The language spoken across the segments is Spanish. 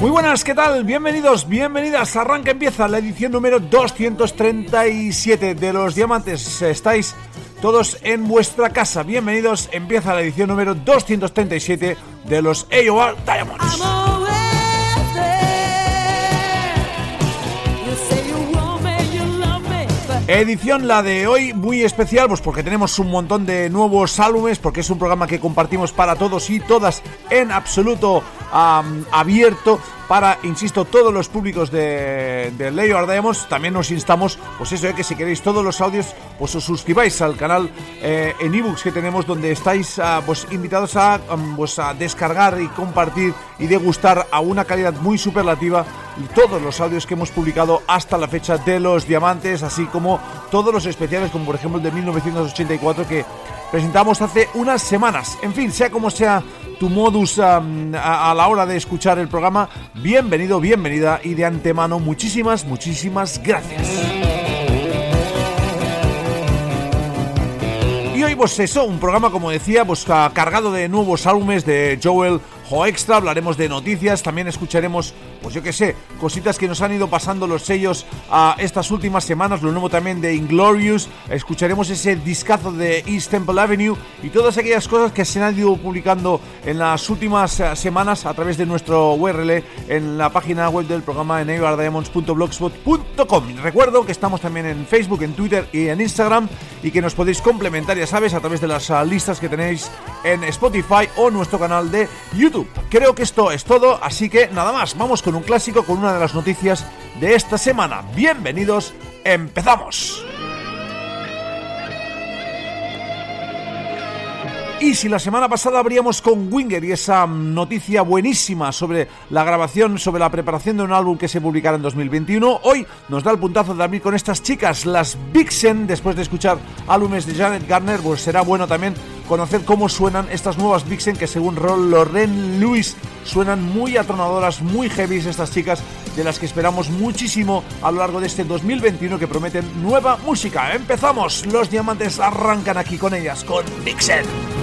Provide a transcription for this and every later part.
Muy buenas, ¿qué tal? Bienvenidos, bienvenidas. Arranca, empieza la edición número 237 de Los Diamantes. Estáis todos en vuestra casa. Bienvenidos, empieza la edición número 237 de los AOR Diamonds. Edición la de hoy muy especial, pues porque tenemos un montón de nuevos álbumes, porque es un programa que compartimos para todos y todas en absoluto abierto para, insisto, todos los públicos de, de Ardemos. También nos instamos, pues eso, eh, que si queréis todos los audios, pues os suscribáis al canal eh, en ebooks que tenemos, donde estáis ah, pues invitados a, pues, a descargar y compartir y degustar a una calidad muy superlativa todos los audios que hemos publicado hasta la fecha de los diamantes, así como todos los especiales, como por ejemplo el de 1984 que presentamos hace unas semanas. En fin, sea como sea tu modus a, la hora de escuchar el programa, bienvenido, bienvenida y de antemano muchísimas, muchísimas gracias. Y hoy pues eso, un programa como decía, pues cargado de nuevos álbumes de Joel Extra, hablaremos de noticias, también escucharemos, pues yo que sé, cositas que nos han ido pasando los sellos a estas últimas semanas, lo nuevo también de Inglorious, escucharemos ese discazo de East Temple Avenue y todas aquellas cosas que se han ido publicando en las últimas eh, semanas a través de nuestro URL en la página web del programa en eibardiamonds.blogspot.com. Recuerdo que estamos también en Facebook, en Twitter y en Instagram y que nos podéis complementar, ya sabes, a través de las ah, listas que tenéis en Spotify o nuestro canal de YouTube. Creo que esto es todo, así que nada más, vamos con un clásico, con una de las noticias de esta semana. Bienvenidos, empezamos. Y si la semana pasada abríamos con Winger y esa noticia buenísima sobre la grabación, sobre la preparación de un álbum que se publicará en 2021, hoy nos da el puntazo de abrir con estas chicas, las Vixen, después de escuchar álbumes de Janet Garner, pues será bueno también conocer cómo suenan estas nuevas Vixen que según Loren Lewis suenan muy atronadoras, muy heavy estas chicas de las que esperamos muchísimo a lo largo de este 2021 que prometen nueva música. Empezamos, los diamantes arrancan aquí con ellas, con Vixen.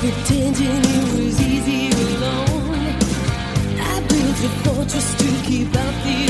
pretending it was easy alone. I built a fortress to keep out the